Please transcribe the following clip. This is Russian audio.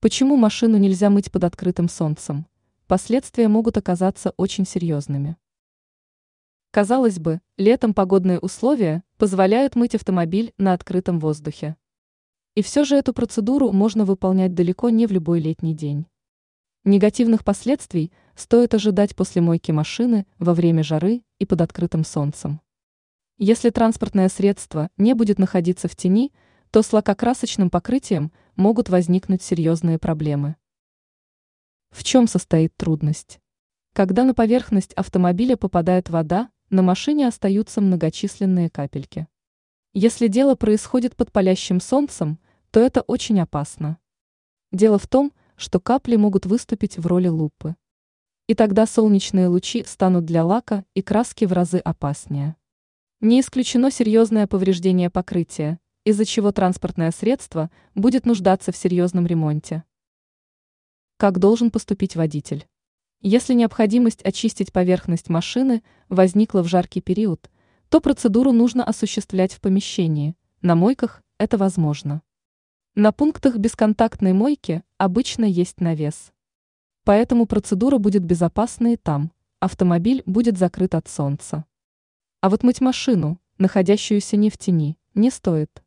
Почему машину нельзя мыть под открытым солнцем? Последствия могут оказаться очень серьезными. Казалось бы, летом погодные условия позволяют мыть автомобиль на открытом воздухе. И все же эту процедуру можно выполнять далеко не в любой летний день. Негативных последствий стоит ожидать после мойки машины во время жары и под открытым солнцем. Если транспортное средство не будет находиться в тени, то с лакокрасочным покрытием могут возникнуть серьезные проблемы. В чем состоит трудность? Когда на поверхность автомобиля попадает вода, на машине остаются многочисленные капельки. Если дело происходит под палящим солнцем, то это очень опасно. Дело в том, что капли могут выступить в роли лупы. И тогда солнечные лучи станут для лака и краски в разы опаснее. Не исключено серьезное повреждение покрытия, из-за чего транспортное средство будет нуждаться в серьезном ремонте. Как должен поступить водитель? Если необходимость очистить поверхность машины возникла в жаркий период, то процедуру нужно осуществлять в помещении, на мойках это возможно. На пунктах бесконтактной мойки обычно есть навес. Поэтому процедура будет безопасной и там, автомобиль будет закрыт от солнца. А вот мыть машину, находящуюся не в тени, не стоит.